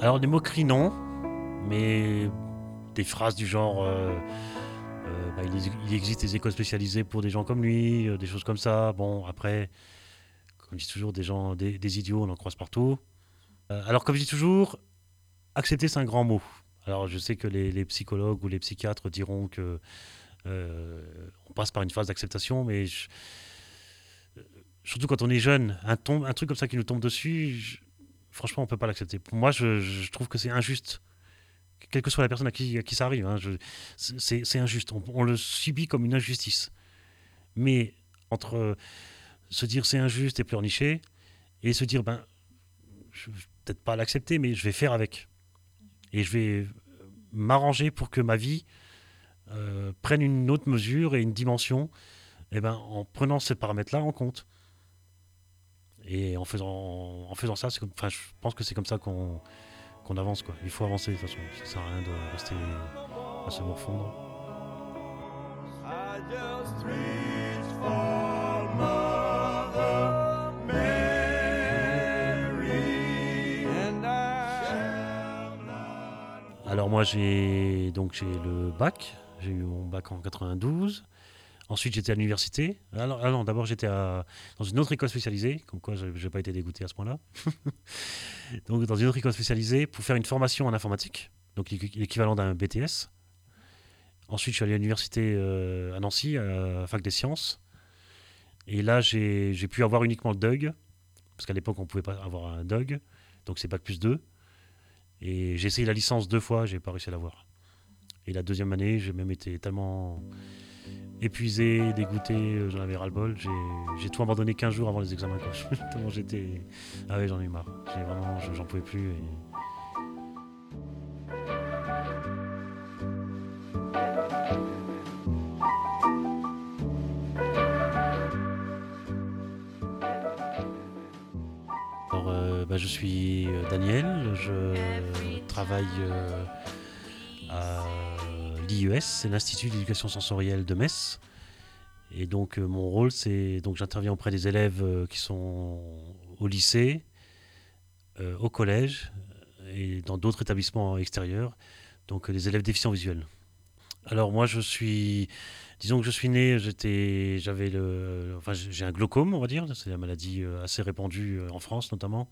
Alors des moqueries non, mais des phrases du genre euh, euh, bah, il, existe des écoles spécialisées pour des gens comme lui, euh, des choses comme ça. Bon après, comme je dis toujours, des gens, des, idiots, on en croise partout. Alors comme je dis toujours, accepter c'est un grand mot. Alors je sais que les, psychologues ou les psychiatres diront que on passe par une phase d'acceptation, mais surtout quand on est jeune, un, un truc comme ça qui nous tombe dessus, franchement on peut pas l'accepter. Pour moi, je, trouve que c'est injuste. Quelle que soit la personne à qui, ça arrive, hein, c'est injuste. On, le subit comme une injustice. Mais entre se dire c'est injuste et pleurnicher, et se dire ben je vais peut-être pas l'accepter, mais je vais faire avec. Et je vais m'arranger pour que ma vie euh, prenne une autre mesure et une dimension eh ben, en prenant ces paramètres-là en compte. Et en faisant, en faisant ça, je pense que c'est comme ça qu'on avance. Quoi. Il faut avancer de toute façon. Ça sert à rien de rester à se morfondre. Alors moi j'ai donc j'ai le bac, j'ai eu mon bac en 92. Ensuite j'étais à l'université. Ah non, d'abord j'étais dans une autre école spécialisée, comme quoi je n'ai pas été dégoûté à ce point-là. donc dans une autre école spécialisée pour faire une formation en informatique, donc l'équ- l'équivalent d'un BTS. Ensuite je suis allé à l'université euh, à Nancy, à la fac des sciences. Et là j'ai j'ai pu avoir uniquement le DUG, parce qu'à l'époque on ne pouvait pas avoir un DUG, donc c'est bac plus 2. Et j'ai essayé la licence deux fois, j'ai pas réussi à l'avoir. Et la deuxième année, j'ai même été tellement épuisé, dégoûté, euh, j'en avais ras-le-bol. J'ai, j'ai tout abandonné 15 jours avant les examens. tellement j'étais. Ah ouais, j'en ai eu marre. J'ai vraiment, je- j'en pouvais plus. et- Alors, euh, bah, je suis euh, Daniel, je travaille euh, à c'est l'Institut d'éducation sensorielle de Metz. Et donc euh, mon rôle, c'est donc j'interviens auprès des élèves euh, qui sont au lycée, euh, au collège et dans d'autres établissements extérieurs, donc les élèves déficients visuels. Alors moi, je suis, disons que je suis né, j'étais, j'avais le, enfin j'ai un glaucome, on va dire, c'est la maladie assez répandue en France notamment.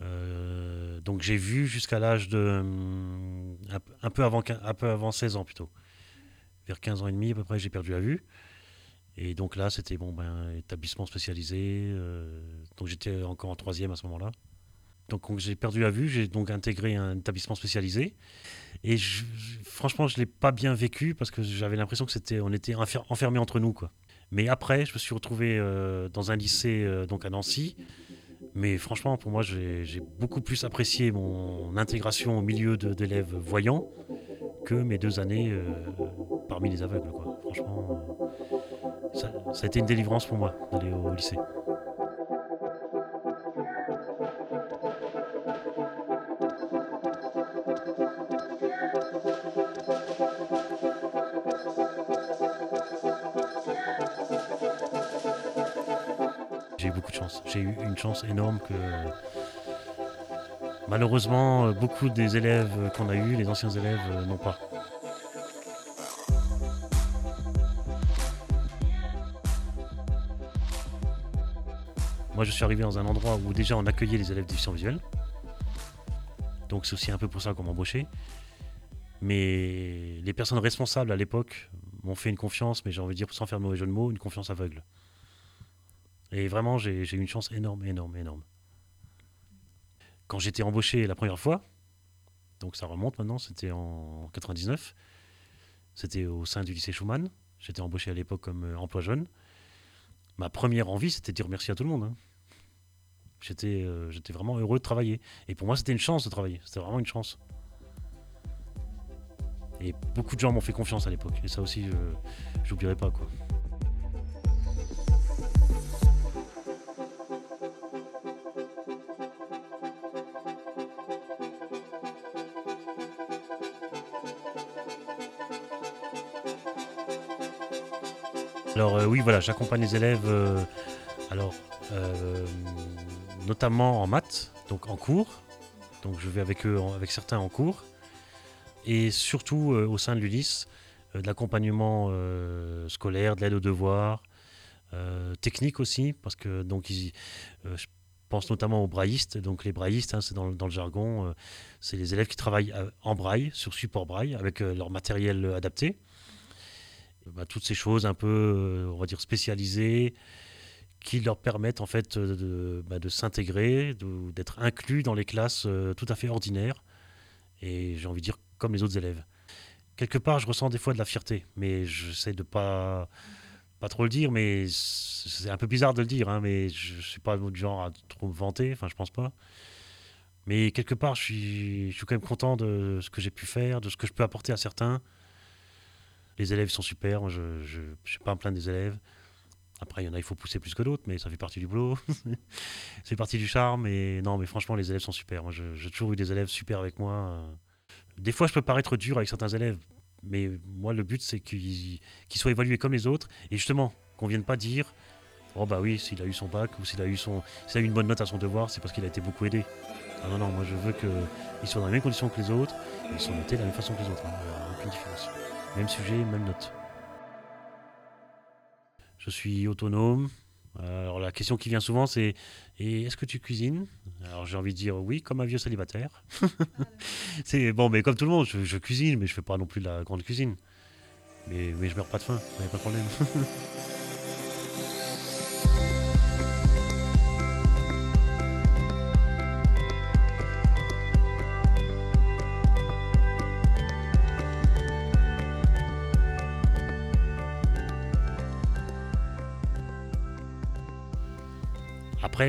Euh, donc j'ai vu jusqu'à l'âge de hum, un, peu avant, un peu avant 16 ans plutôt. Vers 15 ans et demi à peu près, j'ai perdu la vue. Et donc là, c'était bon, ben, établissement spécialisé. euh, donc j'étais encore en troisième à ce moment-là. Donc j'ai perdu la vue, j'ai donc intégré un établissement spécialisé. Et franchement, je l'ai pas bien vécu parce que j'avais l'impression que c'était, était enfer- enfermés entre nous, quoi. Mais après, je me suis retrouvé euh, dans un lycée donc à Nancy. Mais franchement, pour moi, j'ai beaucoup plus apprécié mon intégration au milieu d'élèves voyants que mes deux années euh, parmi les aveugles. Quoi. Franchement, euh, ça a été une délivrance pour moi d'aller au lycée. J'ai eu beaucoup de chance. J'ai eu une chance énorme que malheureusement beaucoup des élèves qu'on a eus, les anciens élèves, euh, n'ont pas. Moi, je suis arrivé dans un endroit où déjà on accueillait les élèves déficients visuels. Donc c'est aussi un peu pour ça qu'on m'a embauché. Mais les personnes responsables à l'époque m'ont fait une confiance, mais j'ai envie de dire, sans faire de mauvais jeu de mots, une confiance aveugle. Et vraiment, j'ai eu une chance énorme, énorme, énorme. Quand j'étais embauché la première fois, donc ça remonte maintenant, c'était en 99, c'était au sein du lycée Schumann. J'étais embauché à l'époque comme euh, emploi jeune. Ma première envie, c'était de dire merci à tout le monde. hein. J'étais euh, j'étais vraiment heureux de travailler. Et pour moi, c'était une chance de travailler. C'était vraiment une chance. Et beaucoup de gens m'ont fait confiance à l'époque. Et ça aussi, je j'oublierai pas. Alors euh, oui, voilà, j'accompagne les élèves, euh, alors euh, notamment en maths, donc en cours, Donc je vais avec eux, avec certains en cours. Et surtout au sein de l'ULIS, de l'accompagnement scolaire, de l'aide aux devoirs, technique aussi, parce que donc ils- je pense notamment aux braillistes. Donc les braillistes, hein, c'est dans, le- jargon, c'est les élèves qui travaillent en braille, sur support braille, avec leur matériel adapté. Bah, toutes ces choses un peu, euh, on va dire, spécialisées, qui leur permettent en fait euh, de, bah, de s'intégrer, d'être inclus dans les classes euh, tout à fait ordinaires, et j'ai envie de dire comme les autres élèves. Quelque part, je ressens des fois de la fierté, mais j'essaie de pas pas trop le dire, mais c'est un peu bizarre de le dire, hein, mais je suis pas du genre à trop me vanter, enfin je pense pas. Mais quelque part, je suis, je suis quand même content de ce que j'ai pu faire, de ce que je peux apporter à certains. Les élèves sont super, je ne sais pas me plaindre des élèves. Après, il y en a, il faut pousser plus que d'autres, mais ça fait partie du boulot. c'est partie du charme. Et non, mais franchement, les élèves sont super. J'ai toujours eu des élèves super avec moi. euh. Des fois, je peux paraître dur avec certains élèves, mais moi, le but, c'est qu'ils soient évalués comme les autres. Et justement, qu'on vienne pas dire Oh, bah oui, s'il a eu son bac ou s'il a, eu une bonne note à son devoir, c'est parce qu'il a été beaucoup aidé. Ah non, non, moi, je veux qu'ils soient dans les mêmes conditions que les autres. Ils sont notés de la même façon que les autres. hein. Il n'y a aucune différence. Même sujet, même note. Je suis autonome. Alors la question qui vient souvent c'est est-ce que tu cuisines? Alors j'ai envie de dire oui comme un vieux célibataire. c'est bon mais comme tout le monde je, cuisine mais je fais pas non plus de la grande cuisine. Mais, mais je meurs pas de faim, a pas de problème.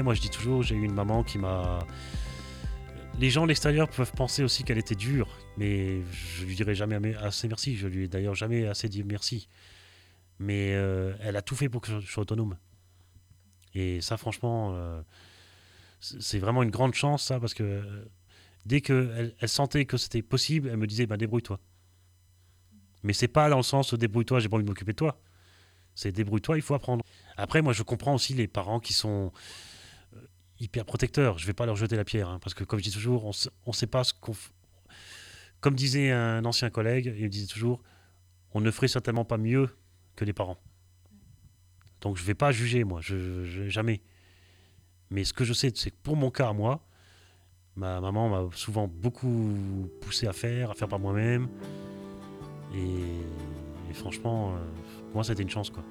Moi je dis toujours j'ai eu une maman qui m'a les gens de l'extérieur peuvent penser aussi qu'elle était dure, mais je lui dirai jamais assez merci. Je lui ai d'ailleurs jamais assez dit merci. Mais euh, elle a tout fait pour que je, sois autonome. Et ça, franchement, euh, c'est vraiment une grande chance, ça, parce que euh, dès qu'elle elle sentait que c'était possible, elle me disait bah, débrouille-toi. Mais c'est pas dans le sens débrouille-toi, j'ai pas envie de m'occuper de toi. C'est débrouille-toi, il faut apprendre. Après, moi, je comprends aussi les parents qui sont hyper protecteurs. Je vais pas leur jeter la pierre, hein, parce que comme je dis toujours, on on sait pas ce qu'on. f- Comme disait un ancien collègue, il me disait toujours, on ne ferait certainement pas mieux que les parents. Donc je vais pas juger, moi, je, jamais. Mais ce que je sais, c'est que pour mon cas moi, ma maman m'a souvent beaucoup poussé à faire, à faire par moi-même. Et, et franchement, euh, moi, c'était une chance, quoi.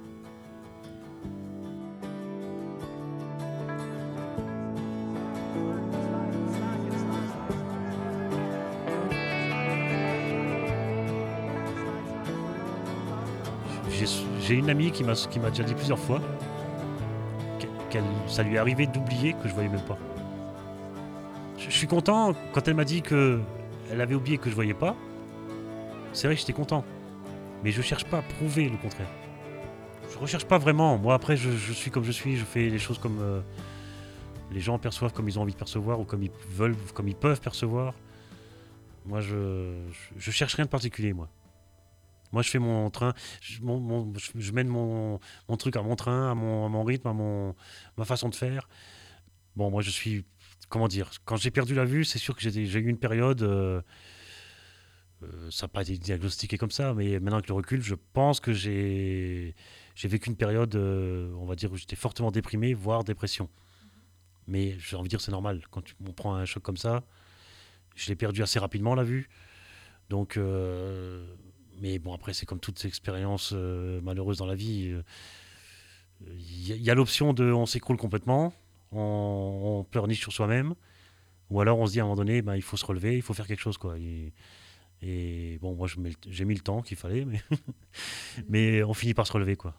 J'ai une amie qui m'a déjà dit plusieurs fois qu'elle- ça lui est arrivé d'oublier que je voyais même pas. Je, suis content quand elle m'a dit que elle avait oublié que je voyais pas. C'est vrai j'étais content, mais je cherche pas à prouver le contraire. Je recherche pas vraiment. Moi après je, je suis comme je suis, je fais les choses comme euh, les gens perçoivent comme ils ont envie de percevoir ou comme ils veulent, comme ils peuvent percevoir. Moi je, je, je cherche rien de particulier moi. Moi, je fais mon train, je, mène mon, truc à mon train, à mon, rythme, à mon, ma façon de faire. Bon, moi, je suis. Comment dire Quand j'ai perdu la vue, c'est sûr que j'ai eu une période. euh, euh, ça n'a pas été diagnostiqué comme ça, mais maintenant avec le recul, je pense que j'ai vécu une période, euh, on va dire, où j'étais fortement déprimé, voire dépression. Mais j'ai envie de dire, c'est normal. Quand on prend un choc comme ça, je l'ai perdu assez rapidement, la vue. Donc. Mais bon, après, c'est comme toute expérience euh, malheureuse dans la vie. euh, Il y a, l'option de on s'écroule complètement, on, on pleurniche sur soi-même, ou alors on se dit à un moment donné, ben, il faut se relever, il faut faire quelque chose. Quoi. Et, bon, moi, j'ai mis le temps qu'il fallait, mais, on finit par se relever. quoi.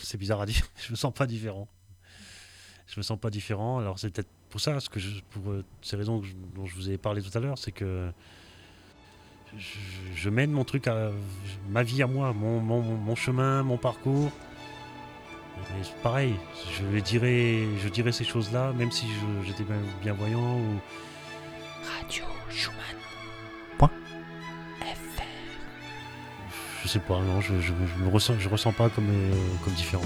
C'est bizarre à dire, je me sens pas différent. Je me sens pas différent. Alors, c'est peut-être pour ça, ce que pour euh, ces raisons dont je vous ai parlé tout à l'heure, c'est que je, je mène mon truc à ma vie à moi, mon, mon, mon chemin, mon parcours. Et pareil, je dirais, je dirais ces choses-là, même si j'étais bien, bienvoyant ou Radio Schumann. je sais pas, non, je, je, je me ressens, je ressens pas comme, euh, comme différent.